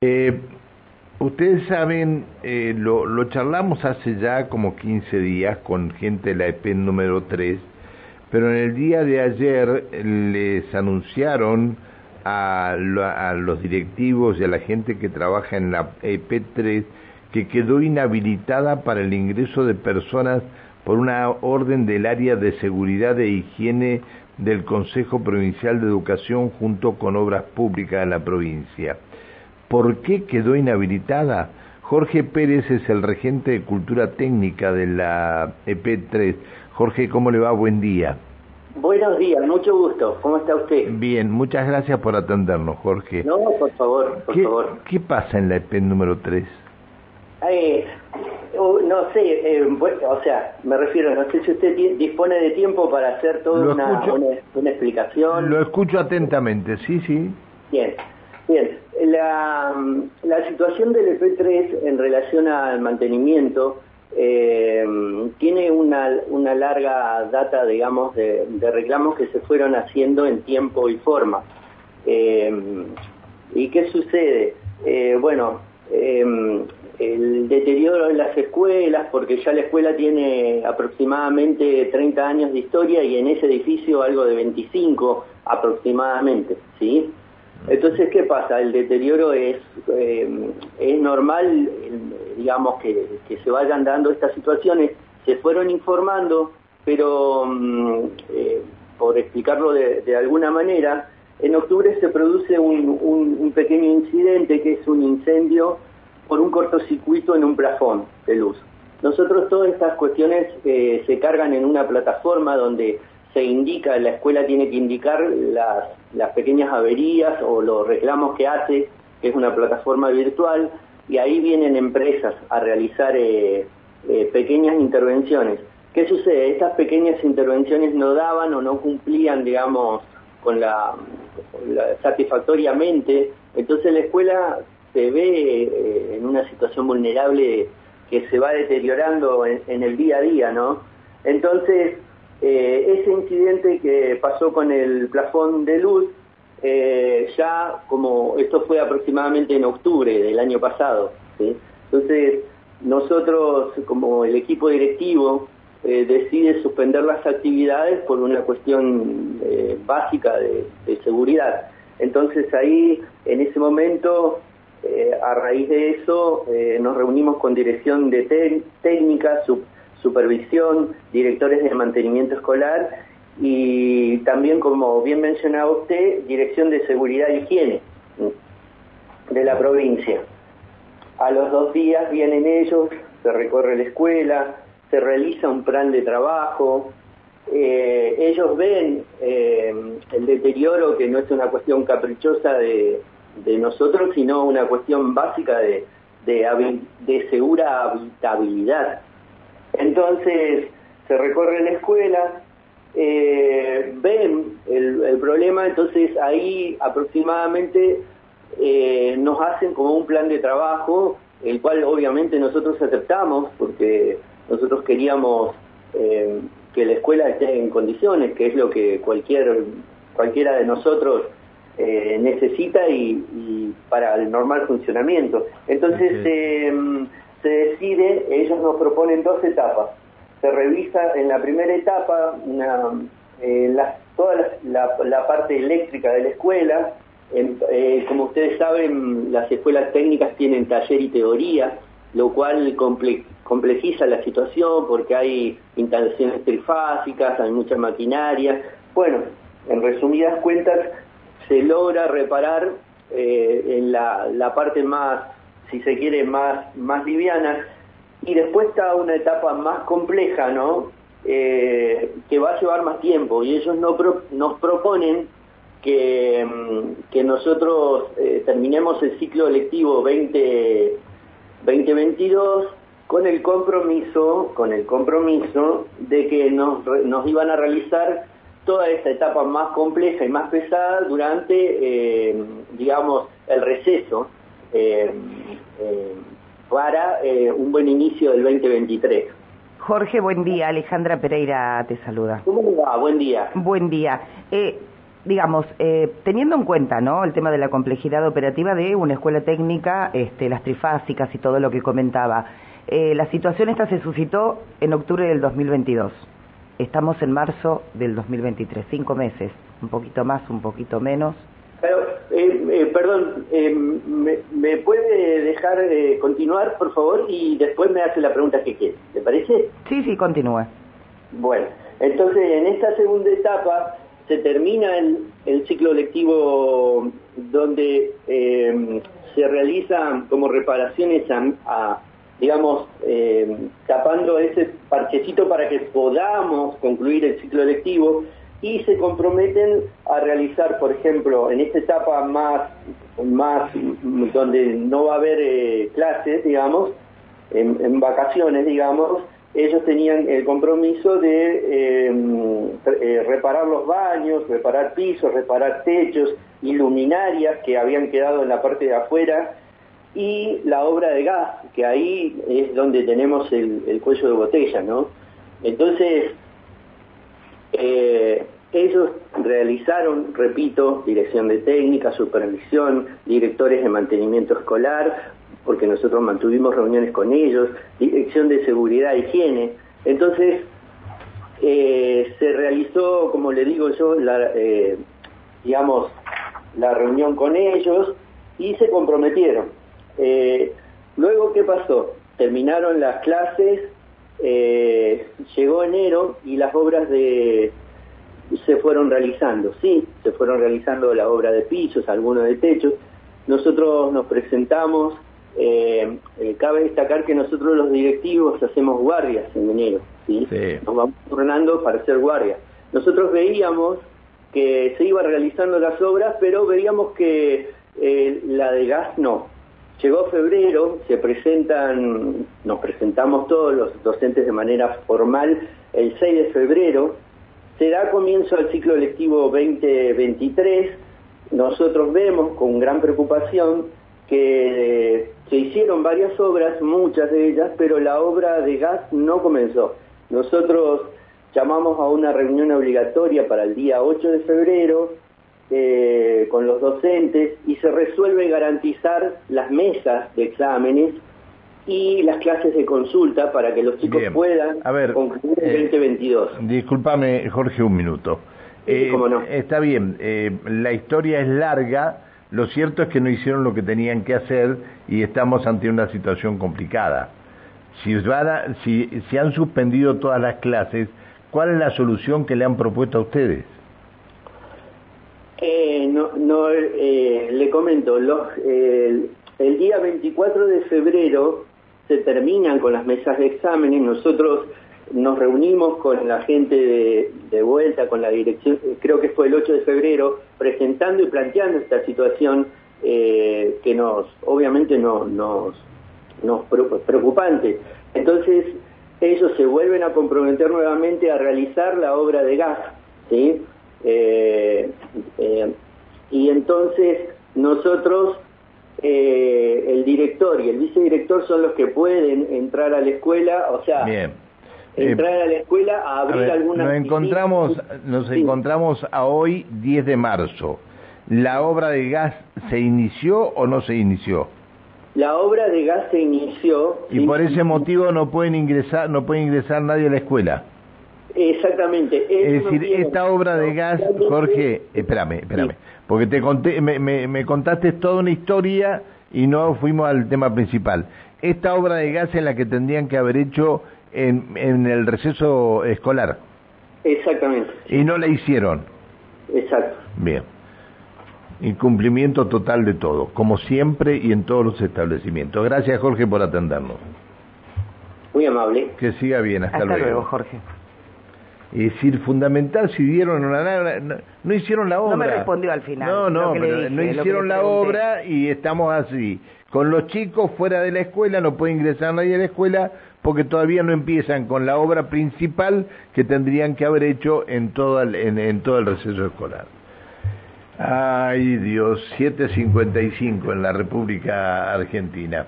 Eh, ustedes saben, eh, lo, charlamos hace ya como 15 días con gente de la EP número 3, pero en el día de ayer les anunciaron a, a los directivos y a la gente que trabaja en la EP 3 que quedó inhabilitada para el ingreso de personas por una orden del área de seguridad e higiene del Consejo Provincial de Educación junto con Obras Públicas de la provincia. ¿Por qué quedó inhabilitada? Jorge Pérez es el regente de Cultura Técnica de la EP3. Jorge, ¿cómo le va? Buen día. Buenos días, mucho gusto. ¿Cómo está usted? Bien, muchas gracias por atendernos, Jorge. No, por favor, por ¿Qué, favor. ¿Qué pasa en la EP número 3? Eh, no sé, eh, o sea, me refiero, no sé si usted dispone de tiempo para hacer toda una, una, una, explicación. Lo escucho atentamente, sí, sí. La, situación del EP3 en relación al mantenimiento eh, tiene una, una larga data, digamos, de, de, reclamos que se fueron haciendo en tiempo y forma. Eh, ¿Y qué sucede? Eh, bueno, el deterioro en las escuelas, porque ya la escuela tiene aproximadamente 30 años de historia y en ese edificio algo de 25 aproximadamente, ¿sí? Entonces, ¿qué pasa? El deterioro es, eh, es normal, digamos, que, que, se vayan dando estas situaciones, se fueron informando, pero, eh, por explicarlo de, de, alguna manera, en octubre se produce un, un, un pequeño incidente que es un incendio por un cortocircuito en un plafón de luz. Nosotros todas estas cuestiones eh, se cargan en una plataforma donde se indica, la escuela tiene que indicar las, las pequeñas averías o los reclamos que hace, que es una plataforma virtual, y ahí vienen empresas a realizar eh, eh, pequeñas intervenciones. ¿Qué sucede? Estas pequeñas intervenciones no daban o no cumplían, digamos, con la, satisfactoriamente, entonces la escuela se ve eh, en una situación vulnerable que se va deteriorando en, en el día a día, ¿no? Entonces, eh, ese incidente que pasó con el plafón de luz, eh, ya como esto fue aproximadamente en octubre del año pasado, entonces nosotros como el equipo directivo eh, decide suspender las actividades por una cuestión eh, básica de, de, seguridad. Entonces ahí, en ese momento, a raíz de eso, nos reunimos con dirección de técnica, sub supervisión, directores de mantenimiento escolar y también, como bien mencionaba usted, dirección de seguridad e higiene de la provincia. A los dos días vienen ellos, se recorre la escuela, se realiza un plan de trabajo, eh, ellos ven eh, el deterioro que no es una cuestión caprichosa de, nosotros, sino una cuestión básica de segura habitabilidad. Entonces se recorre la escuela, eh, ven el, el, problema, entonces ahí aproximadamente eh, nos hacen como un plan de trabajo, el cual obviamente nosotros aceptamos porque nosotros queríamos eh, que la escuela esté en condiciones, que es lo que cualquier cualquiera de nosotros necesita y, y, para el normal funcionamiento. Entonces eh, se decide, ellos nos proponen dos etapas. Se revisa en la primera etapa eh, la, toda la, parte eléctrica de la escuela. Eh, como ustedes saben, las escuelas técnicas tienen taller y teoría, lo cual comple complejiza la situación porque hay instalaciones trifásicas, hay mucha maquinaria. Bueno, en resumidas cuentas, se logra reparar eh, en la, la parte más si se quiere, más, más liviana. Y después está una etapa más compleja, ¿no? Eh, que va a llevar más tiempo y ellos no nos proponen que, que nosotros eh, terminemos el ciclo lectivo 20, 2022 con el compromiso, con el compromiso de que nos, nos iban a realizar toda esta etapa más compleja y más pesada durante, eh, digamos, el receso para eh, un buen inicio del 2023. Jorge, buen día. Alejandra Pereira te saluda. ¿Cómo va? Buen día. Buen día. Eh, digamos, eh, teniendo en cuenta ¿no? el tema de la complejidad operativa de una escuela técnica, este, las trifásicas y todo lo que comentaba, eh, la situación esta se suscitó en octubre del 2022. Estamos en marzo del 2023, cinco meses, un poquito más, un poquito menos. Eh, eh, perdón, eh, me, puede dejar continuar, por favor? Y después me hace la pregunta que quiere. ¿Le parece? Sí, sí, continúe. Bueno, entonces en esta segunda etapa se termina el, el ciclo lectivo donde se realizan como reparaciones a, digamos, tapando ese parchecito para que podamos concluir el ciclo lectivo y se comprometen a realizar, por ejemplo, en esta etapa más, más donde no va a haber eh, clases, digamos, en, vacaciones, digamos, ellos tenían el compromiso de em, eh, reparar los baños, reparar pisos, reparar techos, iluminarias que habían quedado en la parte de afuera y la obra de gas, que ahí es donde tenemos el, el cuello de botella, ¿no? Entonces, eh, ellos realizaron, repito, dirección de técnica, supervisión, directores de mantenimiento escolar, porque nosotros mantuvimos reuniones con ellos, dirección de seguridad e higiene. Entonces, eh, se realizó, como le digo yo, eh, digamos, la reunión con ellos y se comprometieron. luego, ¿qué pasó? Terminaron las clases, llegó enero y las obras de se fueron realizando, sí, se fueron realizando la obra de pisos, algunos de techos. Nosotros nos presentamos, eh, eh, cabe destacar que nosotros los directivos hacemos guardias en enero, ¿sí? nos vamos turnando para hacer guardias. Nosotros veíamos que se iban realizando las obras, pero veíamos que eh, la de gas no. Llegó febrero, se presentan, nos presentamos todos los docentes de manera formal el 6 de febrero, se da comienzo al ciclo lectivo 2023. Nosotros vemos con gran preocupación que se hicieron varias obras, muchas de ellas, pero la obra de gas no comenzó. Nosotros llamamos a una reunión obligatoria para el día 8 de febrero eh, con los docentes y se resuelve garantizar las mesas de exámenes y las clases de consulta para que los chicos puedan concluir el 2022. Eh, discúlpame, Jorge, un minuto. Eh, no. Está bien, eh, la historia es larga, lo cierto es que no hicieron lo que tenían que hacer y estamos ante una situación complicada. Si, si, si han suspendido todas las clases, ¿cuál es la solución que le han propuesto a ustedes? no, no le comento, los, el día 24 de febrero se terminan con las mesas de exámenes, nosotros nos reunimos con la gente de, vuelta, con la dirección, creo que fue el 8 de febrero, presentando y planteando esta situación eh, que nos, obviamente no, nos, nos preocupante. Entonces, ellos se vuelven a comprometer nuevamente a realizar la obra de gas, ¿sí? Eh, eh, y entonces nosotros eh, el director y el vicedirector son los que pueden entrar a la escuela, o sea, entrar a la escuela a abrir alguna Nos encontramos, nos encontramos a hoy 10 de marzo. ¿La obra de gas se inició o no se inició? La obra de gas se inició. Y por ese motivo no pueden ingresar, no puede ingresar nadie a la escuela. Exactamente. Es decir, esta obra de gas, Jorge, espérame, espérame, porque te conté, me, me, contaste toda una historia y no fuimos al tema principal. Esta obra de gas es la que tendrían que haber hecho en, en el receso escolar. Exactamente. Y no la hicieron. Exacto. Bien. Incumplimiento total de todo, como siempre y en todos los establecimientos. Gracias, Jorge, por atendernos. Muy amable. Que siga bien. Hasta, Hasta luego, Jorge. Es decir, fundamental si dieron una, no, no, hicieron la obra. No me respondió al final. No, no, no hicieron la obra y estamos así. Con los chicos fuera de la escuela no puede ingresar nadie a la escuela porque todavía no empiezan con la obra principal que tendrían que haber hecho en todo el, en, en todo el receso escolar. Ay Dios, 7.55 en la República Argentina.